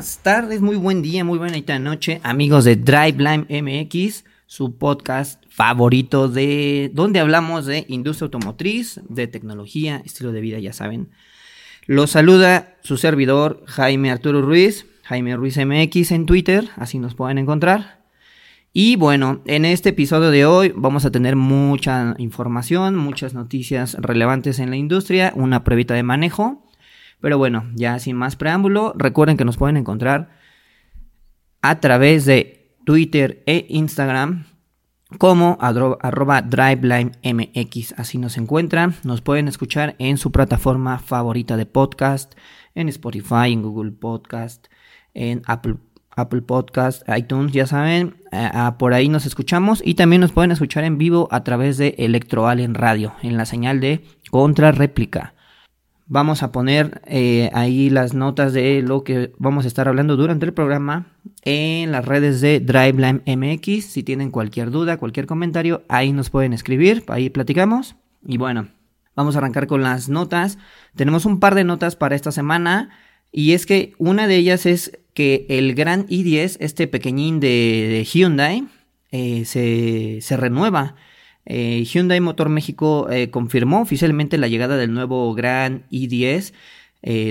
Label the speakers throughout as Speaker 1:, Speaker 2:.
Speaker 1: buenas tardes, muy buen día, muy buena noche, amigos de Driveline MX, su podcast favorito de donde hablamos de industria automotriz, de tecnología, estilo de vida, ya saben. Los saluda su servidor Jaime Arturo Ruiz, Jaime Ruiz MX en Twitter, así nos pueden encontrar. Y bueno, en este episodio de hoy vamos a tener mucha información, muchas noticias relevantes en la industria, una pruebita de manejo pero bueno, ya sin más preámbulo, recuerden que nos pueden encontrar a través de Twitter e Instagram como arroba DriveLineMX. Así nos encuentran. Nos pueden escuchar en su plataforma favorita de podcast, en Spotify, en Google Podcast, en Apple, Podcast, iTunes, ya saben. Eh, ah, por ahí nos escuchamos y también nos pueden escuchar en vivo a través de Electroal Radio, en la señal de contrarréplica. Vamos a poner eh, ahí las notas de lo que vamos a estar hablando durante el programa en las redes de Driveline MX. Si tienen cualquier duda, cualquier comentario, ahí nos pueden escribir, ahí platicamos. Y bueno, vamos a arrancar con las notas. Tenemos un par de notas para esta semana. Y es que una de ellas es que el Gran i10, este pequeñín de, Hyundai, eh, se, se renueva. Eh, Hyundai Motor México eh, confirmó oficialmente la llegada del nuevo Gran i10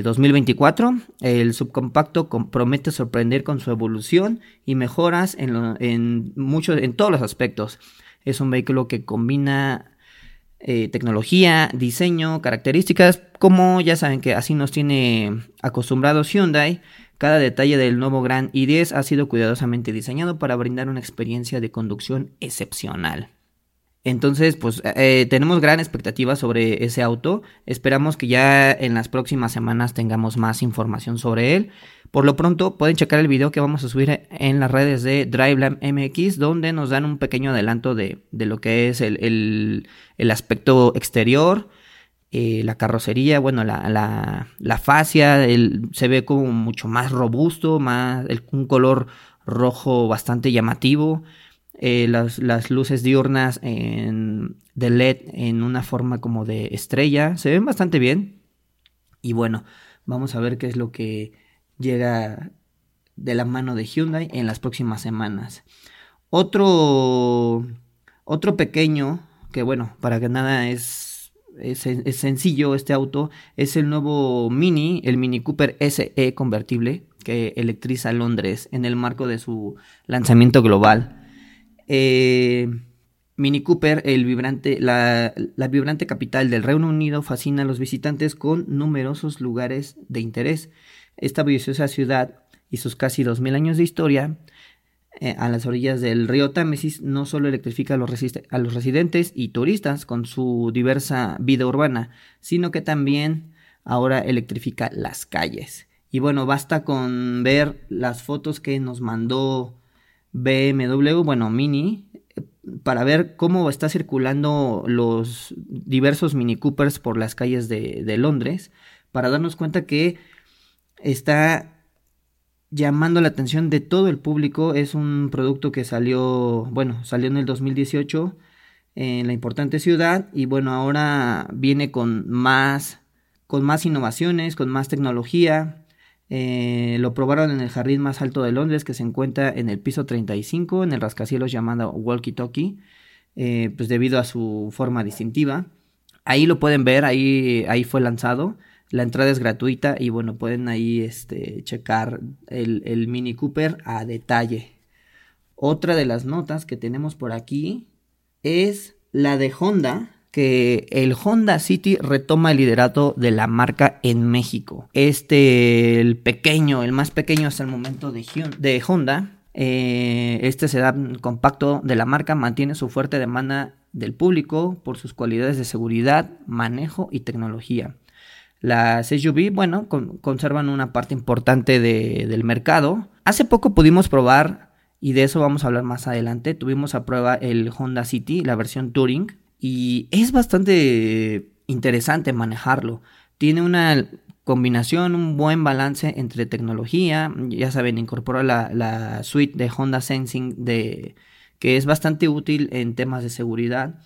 Speaker 1: 2024. El subcompacto promete sorprender con su evolución y mejoras en, muchos, en todos los aspectos. Es un vehículo que combina eh, tecnología, diseño, características, como ya saben que así nos tiene acostumbrados Hyundai. Cada detalle del nuevo Gran i10 ha sido cuidadosamente diseñado para brindar una experiencia de conducción excepcional. Entonces, pues eh, tenemos gran expectativa sobre ese auto. Esperamos que ya en las próximas semanas tengamos más información sobre él. Por lo pronto, pueden checar el video que vamos a subir en las redes de DriveLab MX, donde nos dan un pequeño adelanto de, lo que es el, aspecto exterior, eh, la carrocería, bueno, la, la, fascia, se ve como mucho más robusto, más, un color rojo bastante llamativo. Eh, las, luces diurnas en, de LED en una forma como de estrella. Se ven bastante bien. Y bueno, vamos a ver qué es lo que llega de la mano de Hyundai en las próximas semanas. Otro, otro pequeño, que bueno, para que nada es, es, es, sencillo este auto, es el nuevo Mini, el Mini Cooper SE convertible que electriza Londres en el marco de su lanzamiento global. Eh, Mini Cooper, el vibrante, la, vibrante capital del Reino Unido, fascina a los visitantes con numerosos lugares de interés. Esta bulliciosa ciudad y sus casi 2.000 años de historia eh, a las orillas del río Támesis no solo electrifica a los residentes y turistas con su diversa vida urbana, sino que también ahora electrifica las calles. Y bueno, basta con ver las fotos que nos mandó BMW, bueno, Mini, para ver cómo está circulando los diversos Mini Coopers por las calles de, Londres, para darnos cuenta que está llamando la atención de todo el público. Es un producto que salió, bueno, salió en el 2018 en la importante ciudad y bueno, ahora viene con más, con más innovaciones, con más tecnología, eh, lo probaron en el jardín más alto de Londres, que se encuentra en el piso 35, en el rascacielos llamado Walkie Talkie, eh, pues debido a su forma distintiva. Ahí lo pueden ver, ahí, ahí fue lanzado. La entrada es gratuita y bueno, pueden ahí este, checar el, el Mini Cooper a detalle. Otra de las notas que tenemos por aquí es la de Honda, que el Honda City retoma el liderato de la marca en México. Este, el pequeño, el más pequeño hasta el momento de, de Honda, eh, este sedán compacto de la marca mantiene su fuerte demanda del público por sus cualidades de seguridad, manejo y tecnología. Las SUV, bueno, conservan una parte importante del mercado. Hace poco pudimos probar, y de eso vamos a hablar más adelante, tuvimos a prueba el Honda City, la versión Touring, y es bastante interesante manejarlo. Tiene una combinación, un buen balance entre tecnología, ya saben, incorpora la, suite de Honda Sensing de, que es bastante útil en temas de seguridad,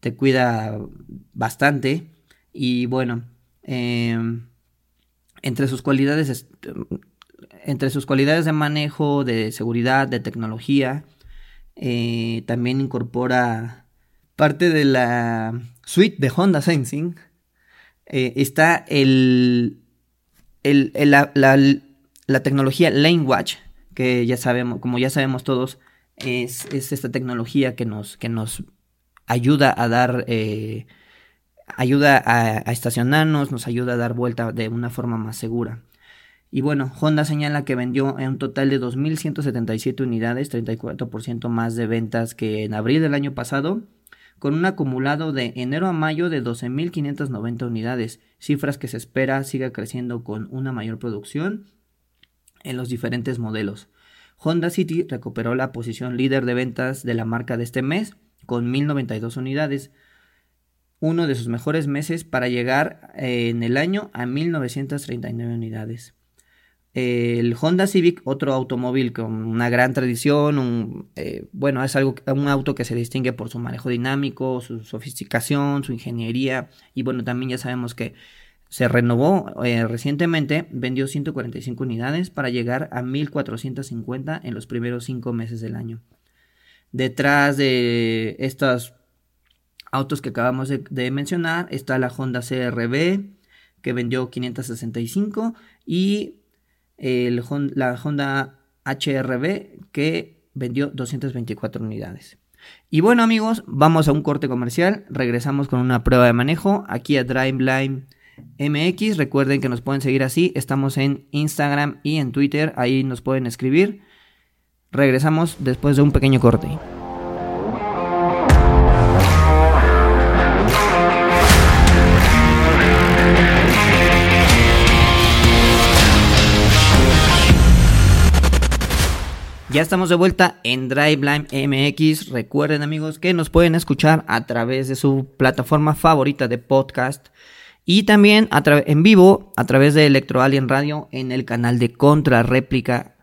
Speaker 1: te cuida bastante y bueno, em, entre sus cualidades entre sus cualidades de manejo, de seguridad, de tecnología, eh, también incorpora parte de la suite de Honda Sensing. Eh, está el, la, la, tecnología Lane Watch, que ya sabemos, como ya sabemos todos, es, esta tecnología que nos, que nos ayuda a dar, eh, ayuda a, estacionarnos, nos ayuda a dar vuelta de una forma más segura. Y bueno, Honda señala que vendió en un total de 2.177 unidades, 34% más de ventas que en abril del año pasado, con un acumulado de enero a mayo de 12.590 unidades, cifras que se espera siga creciendo con una mayor producción en los diferentes modelos. Honda City recuperó la posición líder de ventas de la marca de este mes con 1092 unidades, uno de sus mejores meses para llegar eh, en el año a 1939 unidades. El Honda Civic, otro automóvil con una gran tradición, eh, bueno, es algo, un auto que se distingue por su manejo dinámico, su sofisticación, su ingeniería y bueno, también ya sabemos que se renovó eh, recientemente, vendió 145 unidades para llegar a 1450 en los primeros 5 meses del año. Detrás de estos autos que acabamos de, mencionar está la Honda CRB que vendió 565 y el, la Honda HRB que vendió 224 unidades. Y bueno amigos, vamos a un corte comercial, regresamos con una prueba de manejo aquí a Driveline MX. Recuerden que nos pueden seguir así. Estamos en Instagram y en Twitter. Ahí nos pueden escribir. Regresamos después de un pequeño corte. Ya estamos de vuelta en Driveline MX. Recuerden amigos que nos pueden escuchar a través de su plataforma favorita de podcast y también en vivo a través de Electro Alien Radio en el canal de Contra Réplica.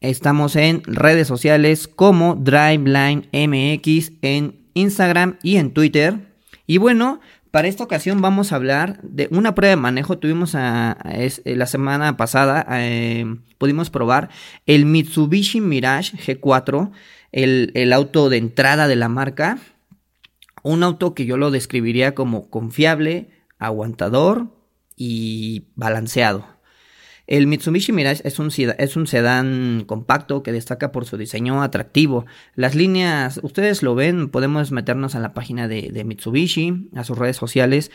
Speaker 1: Estamos en redes sociales como Driveline MX en Instagram y en Twitter. Y bueno, para esta ocasión vamos a hablar de una prueba de manejo. Tuvimos a, la semana pasada, eh, pudimos probar el Mitsubishi Mirage G4, el, el auto de entrada de la marca. Un auto que yo lo describiría como confiable, aguantador y balanceado. El Mitsubishi Mirage es un, sedán compacto que destaca por su diseño atractivo. Las líneas, ustedes lo ven, podemos meternos a la página de, Mitsubishi, a sus redes sociales.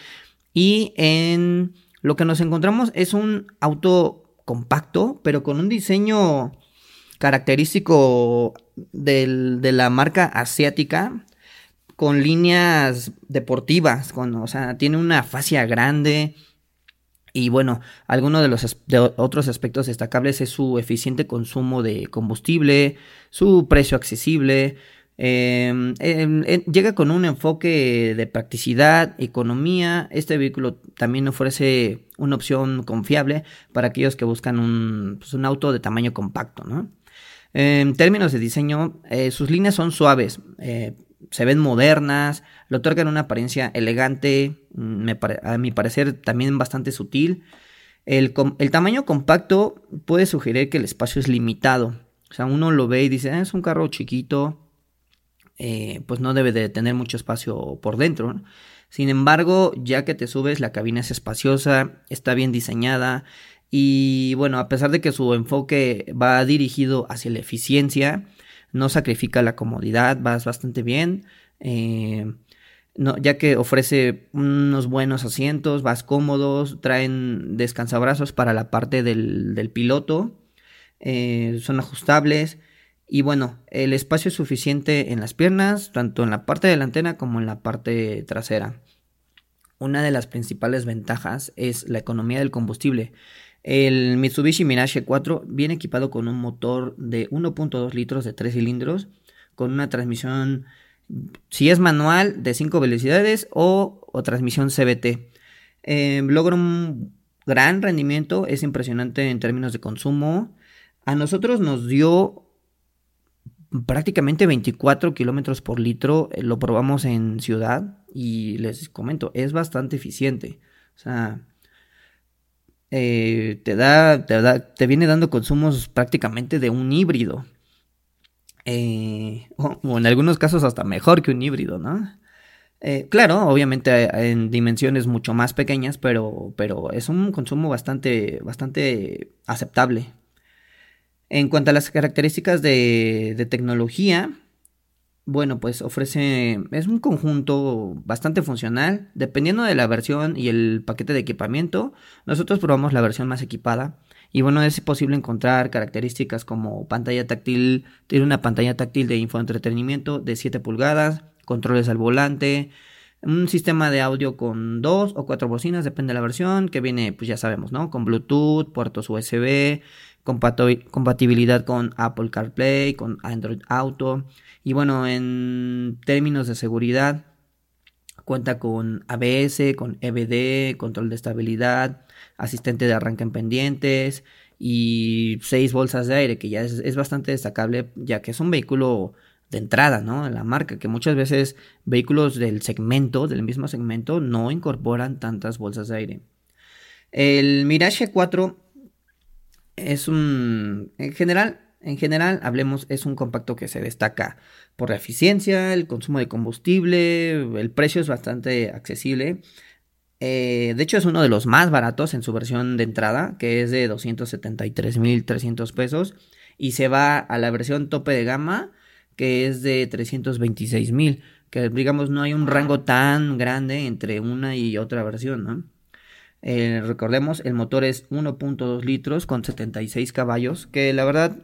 Speaker 1: Y en lo que nos encontramos es un auto compacto, pero con un diseño característico de la marca asiática con líneas deportivas, con, o sea, tiene una fascia grande. Y bueno, algunos de los otros aspectos destacables es su eficiente consumo de combustible, su precio accesible, em, em, llega con un enfoque de practicidad, economía. Este vehículo también ofrece una opción confiable para aquellos que buscan un, pues, un auto de tamaño compacto. ¿no? En términos de diseño, eh, sus líneas son suaves, eh, se ven modernas, le otorgan una apariencia elegante, mm, a mi parecer también bastante sutil. El, tamaño compacto puede sugerir que el espacio es limitado. O sea, uno lo ve y dice, ah, es un carro chiquito, eh, pues no debe de tener mucho espacio por dentro. Sin embargo, ya que te subes, la cabina es espaciosa, está bien diseñada y bueno, a pesar de que su enfoque va dirigido hacia la eficiencia, no sacrifica la comodidad, vas bastante bien. Eh, ya que ofrece unos buenos asientos, vas cómodos, traen descansabrazos para la parte del, piloto, eh, son ajustables y bueno, el espacio es suficiente en las piernas, tanto en la parte delantera como en la parte trasera. Una de las principales ventajas es la economía del combustible. El Mitsubishi Mirage 4 viene equipado con un motor de 1.2 litros de 3 cilindros, con una transmisión, si es manual, de 5 velocidades o, transmisión CBT. Em, logra un gran rendimiento, es impresionante en términos de consumo. A nosotros nos dio prácticamente 24 kilómetros por litro, eh, lo probamos en ciudad y les comento, es bastante eficiente. O sea, eh, te, da, te, te viene dando consumos prácticamente de un híbrido. Eh, o, en algunos casos hasta mejor que un híbrido, ¿no? Eh, claro, obviamente en dimensiones mucho más pequeñas, pero, pero es un consumo bastante, bastante aceptable. En cuanto a las características de, de tecnología, bueno, pues ofrece, es un conjunto bastante funcional, dependiendo de la versión y el paquete de equipamiento. Nosotros probamos la versión más equipada y bueno, es posible encontrar características como pantalla táctil, tiene una pantalla táctil de infoentretenimiento de 7 pulgadas, controles al volante, un sistema de audio con dos o cuatro bocinas, depende de la versión, que viene, pues ya sabemos, ¿no? Con Bluetooth, puertos USB, compatibilidad con Apple CarPlay, con Android Auto. Y bueno, en términos de seguridad, cuenta con ABS, con EBD, control de estabilidad, asistente de arranque en pendientes y seis bolsas de aire, que ya es, bastante destacable, ya que es un vehículo de entrada, ¿no? En la marca, que muchas veces vehículos del segmento, del mismo segmento, no incorporan tantas bolsas de aire. El Mirage 4 es un, en general, en general, hablemos, es un compacto que se destaca por la eficiencia, el consumo de combustible, el precio es bastante accesible. Eh, de hecho, es uno de los más baratos en su versión de entrada, que es de 273.300 pesos. Y se va a la versión tope de gama, que es de 326.000. Que digamos, no hay un rango tan grande entre una y otra versión, ¿no? Eh, recordemos, el motor es 1.2 litros con 76 caballos, que la verdad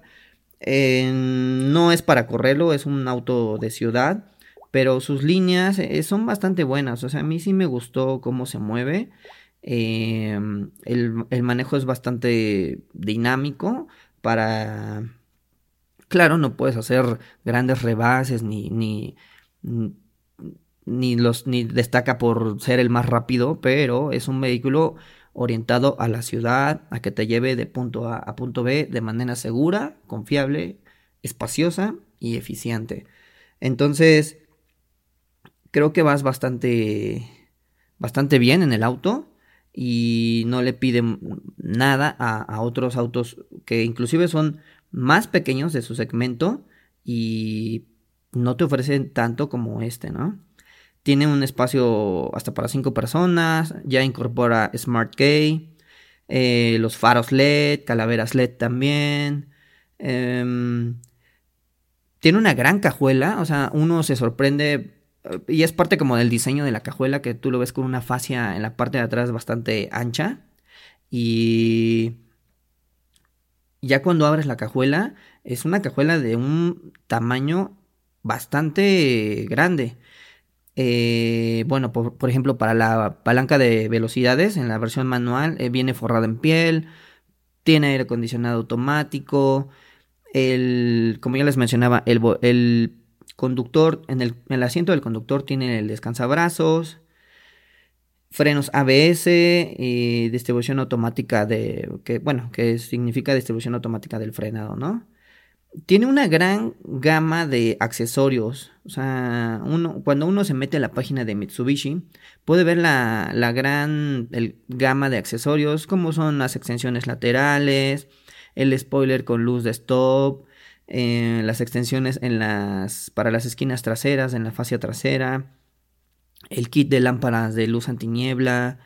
Speaker 1: eh, no es para correrlo, es un auto de ciudad, pero sus líneas eh, son bastante buenas, o sea, a mí sí me gustó cómo se mueve. el, el, manejo es bastante dinámico para... Claro, no puedes hacer grandes rebases ni, ni, ni los ni destaca por ser el más rápido, pero es un vehículo orientado a la ciudad, a que te lleve de punto A a punto B de manera segura, confiable, espaciosa y eficiente. Entonces, creo que vas bastante bastante bien en el auto y no le pide nada a, a otros autos que inclusive son más pequeños de su segmento y no te ofrecen tanto como este, ¿no? Tiene un espacio hasta para 5 personas. Ya incorpora Smart Key. Eh, los faros LED, calaveras LED también. Em, tiene una gran cajuela. O sea, uno se sorprende. Eh, y es parte como del diseño de la cajuela. Que tú lo ves con una fascia en la parte de atrás bastante ancha. Y ya cuando abres la cajuela, es una cajuela de un tamaño bastante grande. Eh, bueno, por, ejemplo, para la palanca de velocidades, en la versión manual, eh, viene forrada en piel, tiene aire acondicionado automático, el, como ya les mencionaba, el, el conductor, en el, el, asiento del conductor tiene el descansabrazos, frenos ABS y distribución automática de, que, bueno, que significa distribución automática del frenado, ¿no? Tiene una gran gama de accesorios. O sea, uno, cuando uno se mete a la página de Mitsubishi, puede ver la, la gran gama de accesorios, como son las extensiones laterales, el spoiler con luz de stop, eh, las extensiones en las, para las esquinas traseras, en la fascia trasera, el kit de lámparas de luz antiniebla,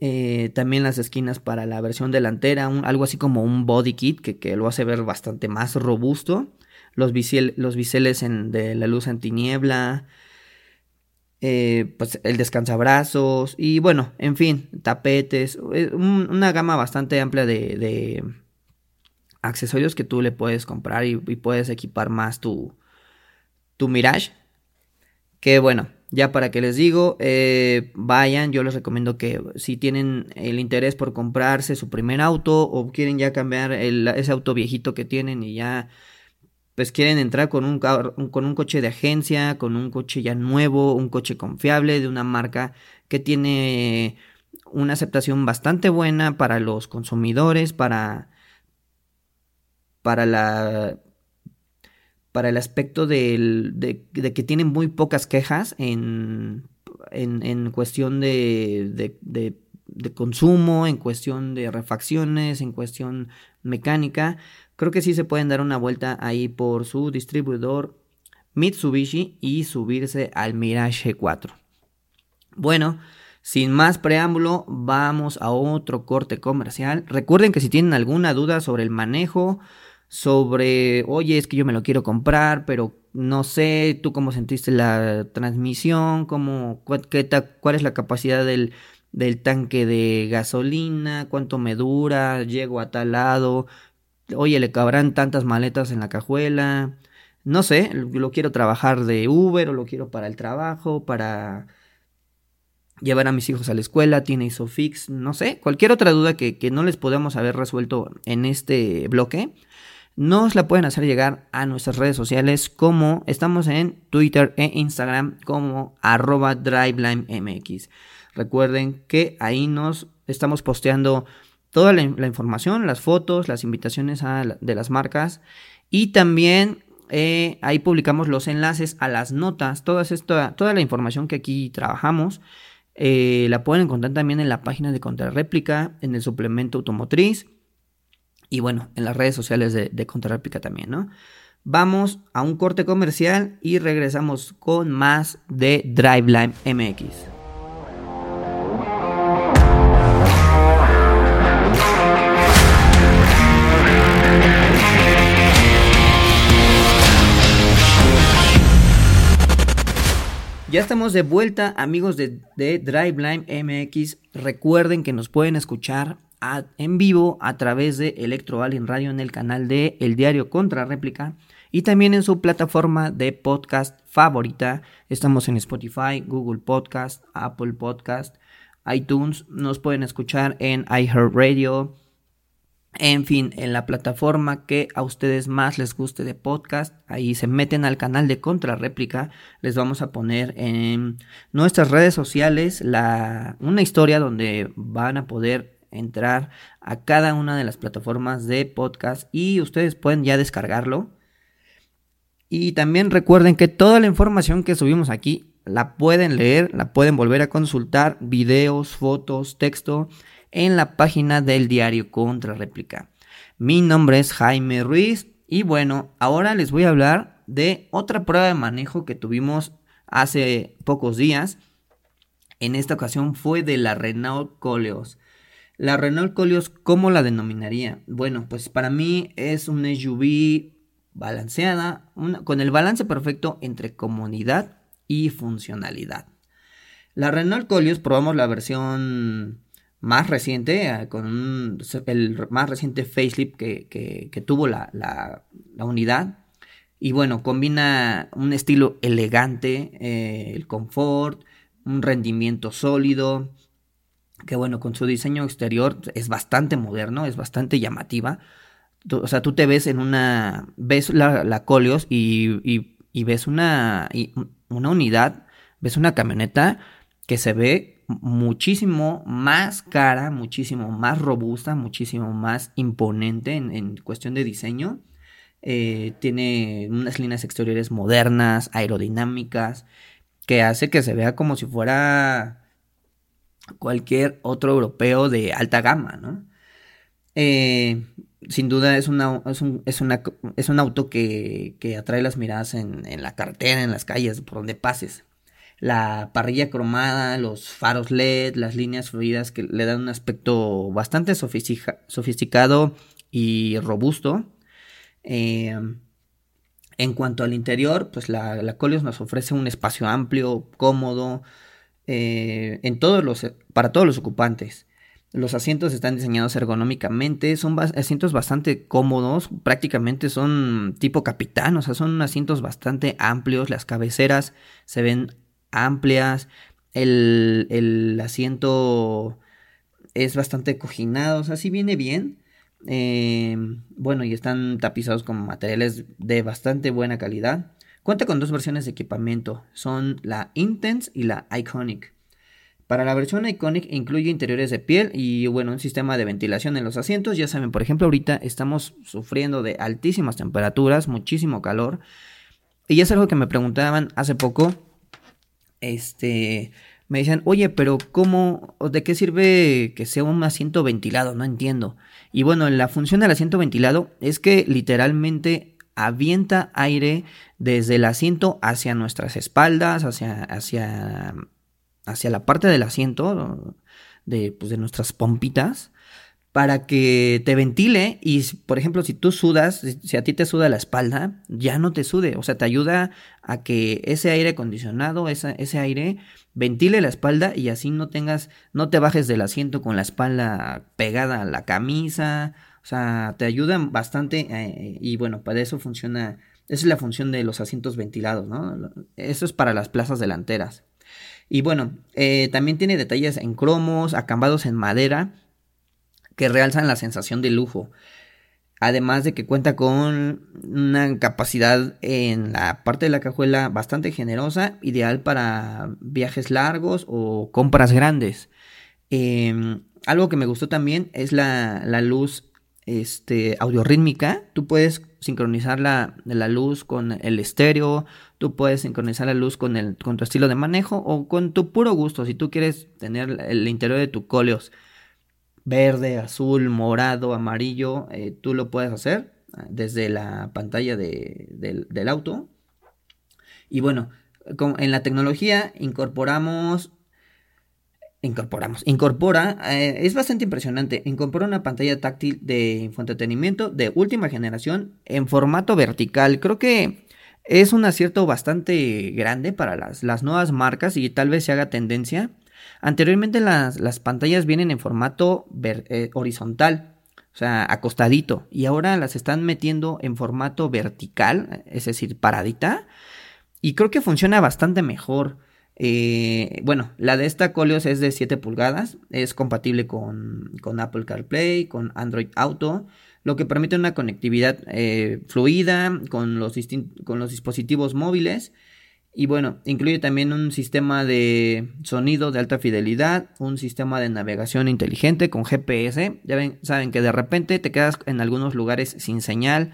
Speaker 1: eh, también las esquinas para la versión delantera, algo así como un body kit que, lo hace ver bastante más robusto. Los, los biseles de la luz antiniebla. Eh, pues el descansabrazos. Y bueno, en fin, tapetes. Eh, una gama bastante amplia de, accesorios que tú le puedes comprar y, y puedes equipar más tu, tu Mirage. Que bueno, ya para que les digo, eh, vayan, yo les recomiendo que si tienen el interés por comprarse su primer auto o quieren ya cambiar ese auto viejito que tienen y ya pues quieren entrar con un, con un coche de agencia, con un coche ya nuevo, un coche confiable de una marca que tiene una aceptación bastante buena para los consumidores, para, para la para el aspecto de, que tienen muy pocas quejas en, en, cuestión de, de consumo, en cuestión de refacciones, en cuestión mecánica, creo que sí se pueden dar una vuelta ahí por su distribuidor Mitsubishi y subirse al Mirage 4. Bueno, sin más preámbulo, vamos a otro corte comercial. Recuerden que si tienen alguna duda sobre el manejo, sobre, oye, es que yo me lo quiero comprar, pero no sé, tú cómo sentiste la transmisión, cómo, qué cuál es la capacidad del, del tanque de gasolina, cuánto me dura, llego a tal lado, oye, le cabrán tantas maletas en la cajuela, no sé, lo quiero trabajar de Uber o lo quiero para el trabajo, para llevar a mis hijos a la escuela, tiene ISOFIX, no sé, cualquier otra duda que, que no les podamos haber resuelto en este bloque, nos la pueden hacer llegar a nuestras redes sociales como estamos en Twitter e Instagram como arroba DriveLineMX. Recuerden que ahí nos estamos posteando toda la, información, las fotos, las invitaciones de las marcas y también eh, ahí publicamos los enlaces a las notas, toda, toda la información que aquí trabajamos. Eh, la pueden encontrar también en la página de Contrarréplica, en el suplemento automotriz y bueno, en las redes sociales de, de también, ¿no? Vamos a un corte comercial y regresamos con más de Driveline MX. Ya estamos de vuelta, amigos de, de Driveline MX. Recuerden que nos pueden escuchar en vivo a través de Electro Alien Radio en el canal de El Diario Contra Réplica y también en su plataforma de podcast favorita. Estamos en Spotify, Google Podcast, Apple Podcast, iTunes. Nos pueden escuchar en iHeartRadio, en fin, en la plataforma que a ustedes más les guste de podcast, ahí se meten al canal de Contrarréplica. Les vamos a poner en nuestras redes sociales la, una historia donde van a poder entrar a cada una de las plataformas de podcast y ustedes pueden ya descargarlo. Y también recuerden que toda la información que subimos aquí la pueden leer, la pueden volver a consultar, videos, fotos, texto en la página del diario Contra Réplica. Mi nombre es Jaime Ruiz y bueno, ahora les voy a hablar de otra prueba de manejo que tuvimos hace pocos días. En esta ocasión fue de la Renault Coleos. La Renault Coleos, ¿cómo la denominaría? Bueno, pues para mí es un SUV balanceada, con el balance perfecto entre comodidad y funcionalidad. La Renault Coleos probamos la versión más reciente, eh, con el más reciente facelift que, tuvo la, unidad. Y bueno, combina un estilo elegante, eh, el confort, un rendimiento sólido, que bueno, con su diseño exterior es bastante moderno, es bastante llamativa. o sea, tú te ves en una, ves la, la Coleos y, y, ves una, una unidad, ves una camioneta que se ve muchísimo más cara, muchísimo más robusta, muchísimo más imponente en, cuestión de diseño. Eh, tiene unas líneas exteriores modernas, aerodinámicas, que hace que se vea como si fuera cualquier otro europeo de alta gama, ¿no? Eh, sin duda es, una, es, un, es, una, es un auto que, que atrae las miradas en, en la carretera, en las calles, por donde pases la parrilla cromada, los faros LED, las líneas fluidas que le dan un aspecto bastante sofisticado y robusto. Eh, en cuanto al interior, pues la, la nos ofrece un espacio amplio, cómodo, eh, en todos los, para todos los ocupantes. Los asientos están diseñados ergonómicamente, son asientos bastante cómodos, prácticamente son tipo capitán, o sea, son asientos bastante amplios, las cabeceras se ven amplias, el, asiento es bastante cojinado, o sea, viene bien. Em, bueno, y están tapizados con materiales de bastante buena calidad. Cuenta con dos versiones de equipamiento, son la Intense y la Iconic. Para la versión Iconic incluye interiores de piel y bueno, un sistema de ventilación en los asientos. Ya saben, por ejemplo, ahorita estamos sufriendo de altísimas temperaturas, muchísimo calor. Y es algo que me preguntaban hace poco este, me decían, oye, pero ¿cómo, de qué sirve que sea un asiento ventilado? No entiendo. Y bueno, la función del asiento ventilado es que literalmente avienta aire desde el asiento hacia nuestras espaldas, hacia, hacia, hacia la parte del asiento, de, pues, de nuestras pompitas, para que te ventile. Y, por ejemplo, si tú sudas, si a ti te suda la espalda, ya no te sude, o sea, te ayuda a que ese aire acondicionado, ese aire, ventile la espalda y así no tengas, no te bajes del asiento con la espalda pegada a la camisa, o sea, te ayudan bastante eh, y bueno, para eso funciona, esa es la función de los asientos ventilados, ¿no? Eso es para las plazas delanteras. Y bueno, eh, también tiene detalles en cromos, acambados en madera, que realzan la sensación de lujo. Además de que cuenta con una capacidad en la parte de la cajuela bastante generosa, ideal para viajes largos o compras grandes. Em, algo que me gustó también es la, la luz este, audiorítmica. Tú puedes sincronizar la, la, luz con el estéreo, tú puedes sincronizar la luz con, el, con tu estilo de manejo o con tu puro gusto. Si tú quieres tener el interior de tu Coleos verde, azul, morado, amarillo, eh, tú lo puedes hacer ah, desde la pantalla del auto. Y bueno, en la tecnología incorporamos incorporamos, incorpora, eh, es bastante impresionante, incorpora una pantalla táctil de infoentretenimiento de última generación en formato vertical. Creo que es un acierto bastante grande para las, las nuevas marcas y tal vez se haga tendencia. Anteriormente las, pantallas vienen en formato eh, horizontal, o sea, acostadito, y ahora las están metiendo en formato vertical, es decir, paradita, y creo que funciona bastante mejor. Eh, bueno, la de esta Coleos es de 7 pulgadas, es compatible con, Apple CarPlay, con Android Auto, lo que permite una conectividad eh, fluida con los, con los dispositivos móviles y bueno, incluye también un sistema de sonido de alta fidelidad, un sistema de navegación inteligente con GPS. Ya ven, saben que de repente te quedas en algunos lugares sin señal,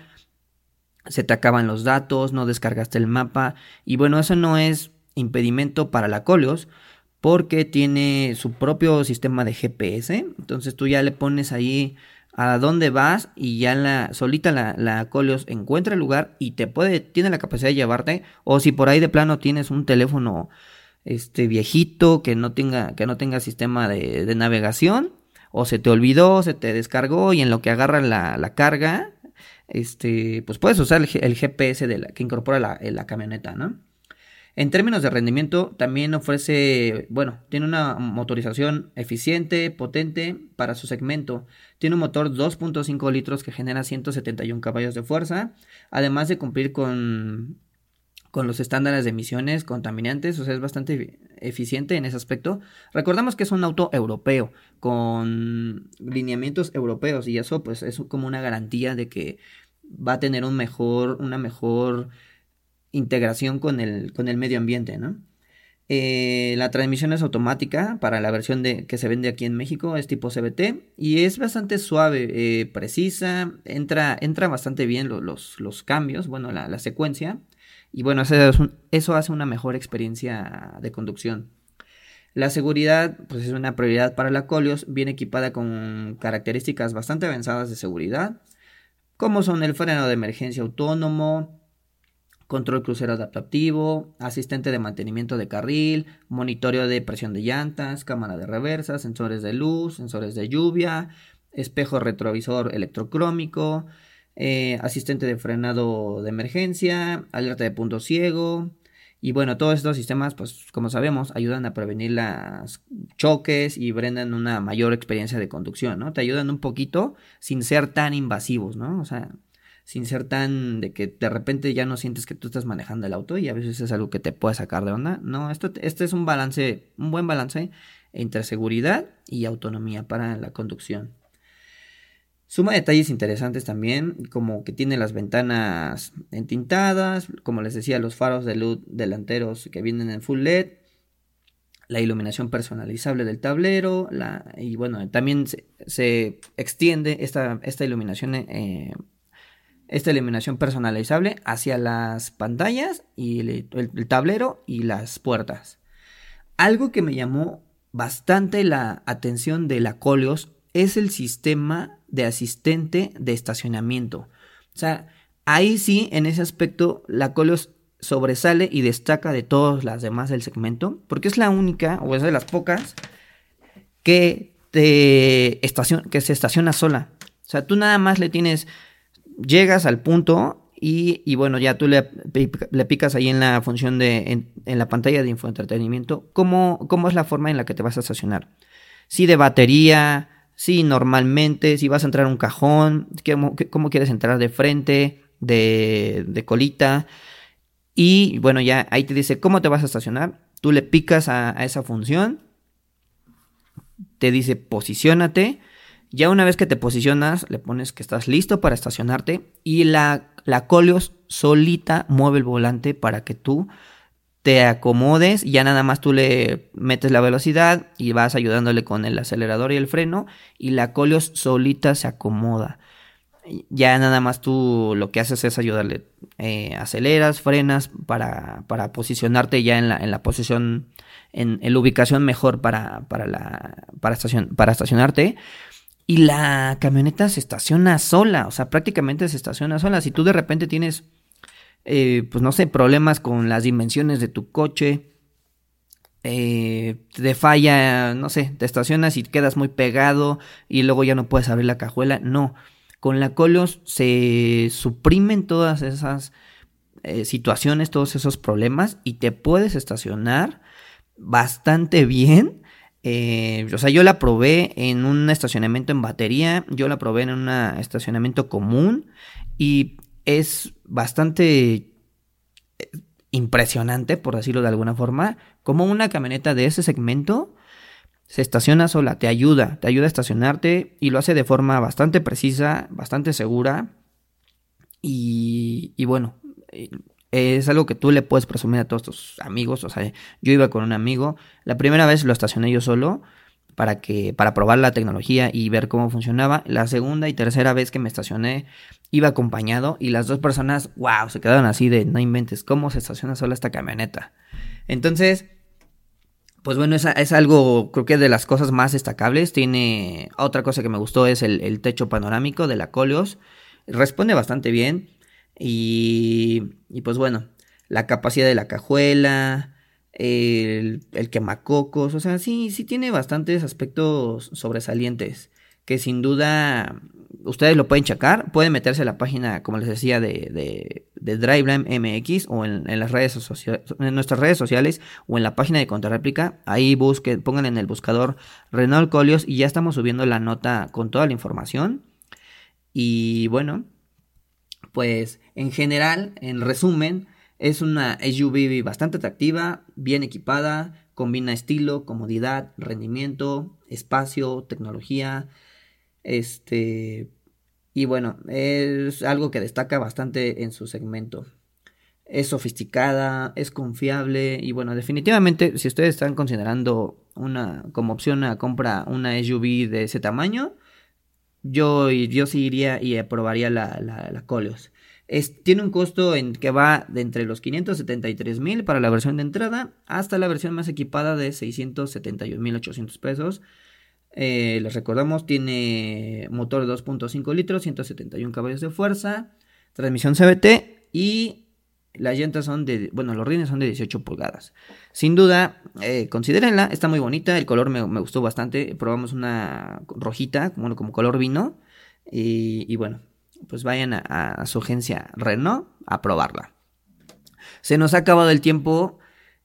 Speaker 1: se te acaban los datos, no descargaste el mapa. Y bueno, eso no es impedimento para la Coleos porque tiene su propio sistema de GPS. Entonces tú ya le pones ahí a dónde vas y ya la solita la, la Coleos encuentra el lugar y te puede, tiene la capacidad de llevarte. O si por ahí de plano tienes un teléfono este viejito que no tenga, que no tenga sistema de, navegación, o se te olvidó, se te descargó, y en lo que agarra la, carga, este, pues puedes usar el, GPS de la, que incorpora la, la camioneta, ¿no? En términos de rendimiento, también ofrece, bueno, tiene una motorización eficiente, potente para su segmento. Tiene un motor 2.5 litros que genera 171 caballos de fuerza, además de cumplir con, con los estándares de emisiones contaminantes, o sea, es bastante eficiente en ese aspecto. Recordamos que es un auto europeo, con lineamientos europeos, y eso pues es como una garantía de que va a tener un mejor, una mejor integración con el, con el medio ambiente. Eh, la transmisión es automática para la versión de, que se vende aquí en México, es tipo CBT y es bastante suave, eh, precisa, entra, entra bastante bien los, los, cambios, bueno, la, secuencia y bueno, eso, eso, hace una mejor experiencia de conducción. La seguridad pues es una prioridad para la Colios, viene equipada con características bastante avanzadas de seguridad, como son el freno de emergencia autónomo, control crucero adaptativo, asistente de mantenimiento de carril, monitoreo de presión de llantas, cámara de reversa, sensores de luz, sensores de lluvia, espejo retrovisor electrocrómico, eh, asistente de frenado de emergencia, alerta de punto ciego. Y bueno, todos estos sistemas, pues como sabemos, ayudan a prevenir los choques y brindan una mayor experiencia de conducción, ¿no? Te ayudan un poquito sin ser tan invasivos, ¿no? O sea, sin ser tan de que de repente ya no sientes que tú estás manejando el auto y a veces es algo que te puede sacar de onda. No, esto este es un balance, un buen balance entre seguridad y autonomía para la conducción. Suma detalles interesantes también, como que tiene las ventanas entintadas, como les decía, los faros de luz delanteros que vienen en full LED, la iluminación personalizable del tablero, la, y bueno, también se, extiende esta, esta iluminación eh, esta iluminación personalizable hacia las pantallas y el, tablero y las puertas. algo que me llamó bastante la atención de la Coleos es el sistema de asistente de estacionamiento. O sea, ahí sí, en ese aspecto, la Coleos sobresale y destaca de todas las demás del segmento, porque es la única, o es de las pocas, que, te que se estaciona sola. O sea, tú nada más le tienes, llegas al punto y, bueno, ya tú le, le, picas ahí en la función de, en, la pantalla de infoentretenimiento, cómo, cómo es la forma en la que te vas a estacionar. Si de batería, si normalmente, si vas a entrar a un cajón, cómo, cómo quieres entrar de frente, de, de colita. Y bueno, ya ahí te dice cómo te vas a estacionar. Tú le picas a, esa función. Te dice posiciónate. Ya una vez que te posicionas, le pones que estás listo para estacionarte. Y la, la Colios solita mueve el volante para que tú te acomodes. Ya nada más tú le metes la velocidad y vas ayudándole con el acelerador y el freno. Y la Colios solita se acomoda ya nada más tú lo que haces es ayudarle. Eh, aceleras, frenas para, para, posicionarte ya en la, en la posición, en, la ubicación mejor para, para, la, para, para estacionarte. Y la camioneta se estaciona sola, o sea, prácticamente se estaciona sola. Si tú de repente tienes, eh, pues no sé, problemas con las dimensiones de tu coche, eh, te falla, no sé, te estacionas y quedas muy pegado y luego ya no puedes abrir la cajuela, no con la Colos se suprimen todas esas eh, situaciones, todos esos problemas y te puedes estacionar bastante bien. Eh, o sea, yo la probé en un estacionamiento en batería, yo la probé en un estacionamiento común y es bastante eh, impresionante, por decirlo de alguna forma, como una camioneta de ese segmento se estaciona sola, te ayuda, te ayuda a estacionarte y lo hace de forma bastante precisa, bastante segura y, bueno, eh, es algo que tú le puedes presumir a todos tus amigos, o sea, yo iba con un amigo, la primera vez lo estacioné yo solo para que para probar la tecnología y ver cómo funcionaba, la segunda y tercera vez que me estacioné iba acompañado y las dos personas, wow, se quedaron así de no inventes, ¿cómo se estaciona sola esta camioneta? Entonces, pues bueno, es, es, algo, creo que de las cosas más destacables. Tiene otra cosa que me gustó es el, techo panorámico de la Coleos. Responde bastante bien. Y, y, pues bueno, la capacidad de la cajuela, el, quemacocos, o sea, sí, sí tiene bastantes aspectos sobresalientes que sin duda ustedes lo pueden checar, pueden meterse a la página, como les decía, de, de, Driveline MX o en, las redes en nuestras redes sociales o en la página de Contrarréplica. Ahí busquen, pongan en el buscador Renault Colios y ya estamos subiendo la nota con toda la información. Y bueno, pues en general, en resumen, es una SUV bastante atractiva, bien equipada, combina estilo, comodidad, rendimiento, espacio, tecnología este, y bueno, es algo que destaca bastante en su segmento. Es sofisticada, es confiable y bueno, definitivamente si ustedes están considerando una como opción a compra una SUV de ese tamaño, yo, yo sí iría y aprobaría la, la, la Coleos. Es, tiene un costo en que va de entre los 573 mil para la versión de entrada hasta la versión más equipada de 671 mil 800 pesos. Eh, les recordamos, tiene motor de 2.5 litros, 171 caballos de fuerza, transmisión CBT y las llantas son de, bueno, los rines son de 18 pulgadas. Sin duda, eh, considérenla, está muy bonita, el color me, gustó bastante. Probamos una rojita, como, como color vino. Y, bueno, pues vayan a, su agencia Renault a probarla. Se nos ha acabado el tiempo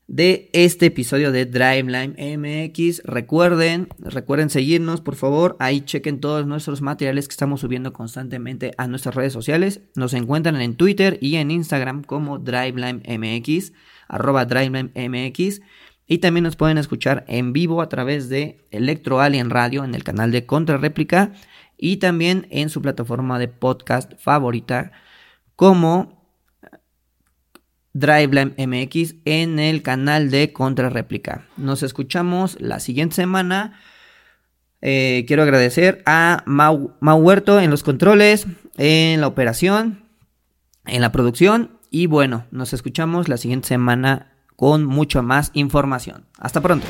Speaker 1: de este episodio de Driveline MX. Recuerden, recuerden seguirnos, por favor. Ahí chequen todos nuestros materiales que estamos subiendo constantemente a nuestras redes sociales. Nos encuentran en Twitter y en Instagram como Driveline MX, arroba Driveline MX. Y también nos pueden escuchar en vivo a través de Electro Alien Radio en el canal de Contrarréplica y también en su plataforma de podcast favorita como Driveline MX en el canal de Contrarréplica. Nos escuchamos la siguiente semana. Eh, quiero agradecer a Mau, Huerto en los controles, en la operación, en la producción. Y bueno, nos escuchamos la siguiente semana con mucha más información. Hasta pronto.